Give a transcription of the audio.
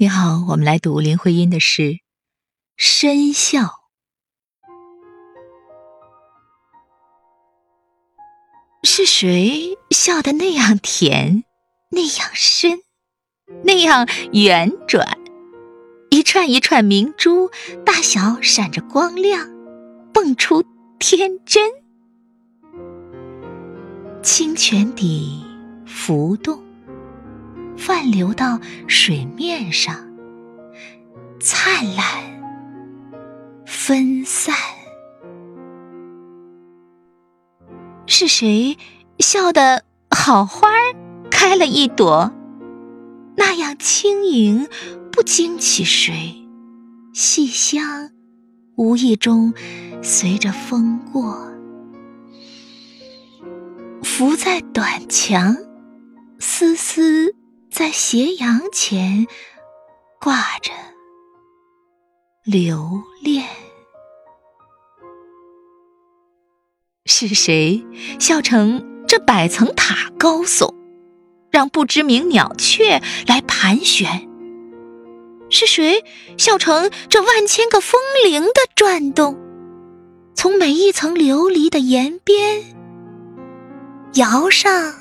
你好，我们来读林徽因的诗《深笑》。是谁笑得那样甜，那样深，那样圆转？一串一串明珠，大小闪着光亮，蹦出天真。清泉底浮动。泛流到水面上，灿烂分散。是谁笑得好花儿开了一朵，那样轻盈，不惊起谁？细香无意中随着风过，浮在短墙，丝丝。在斜阳前挂着留恋，是谁笑成这百层塔高耸，让不知名鸟雀来盘旋？是谁笑成这万千个风铃的转动，从每一层琉璃的檐边摇上？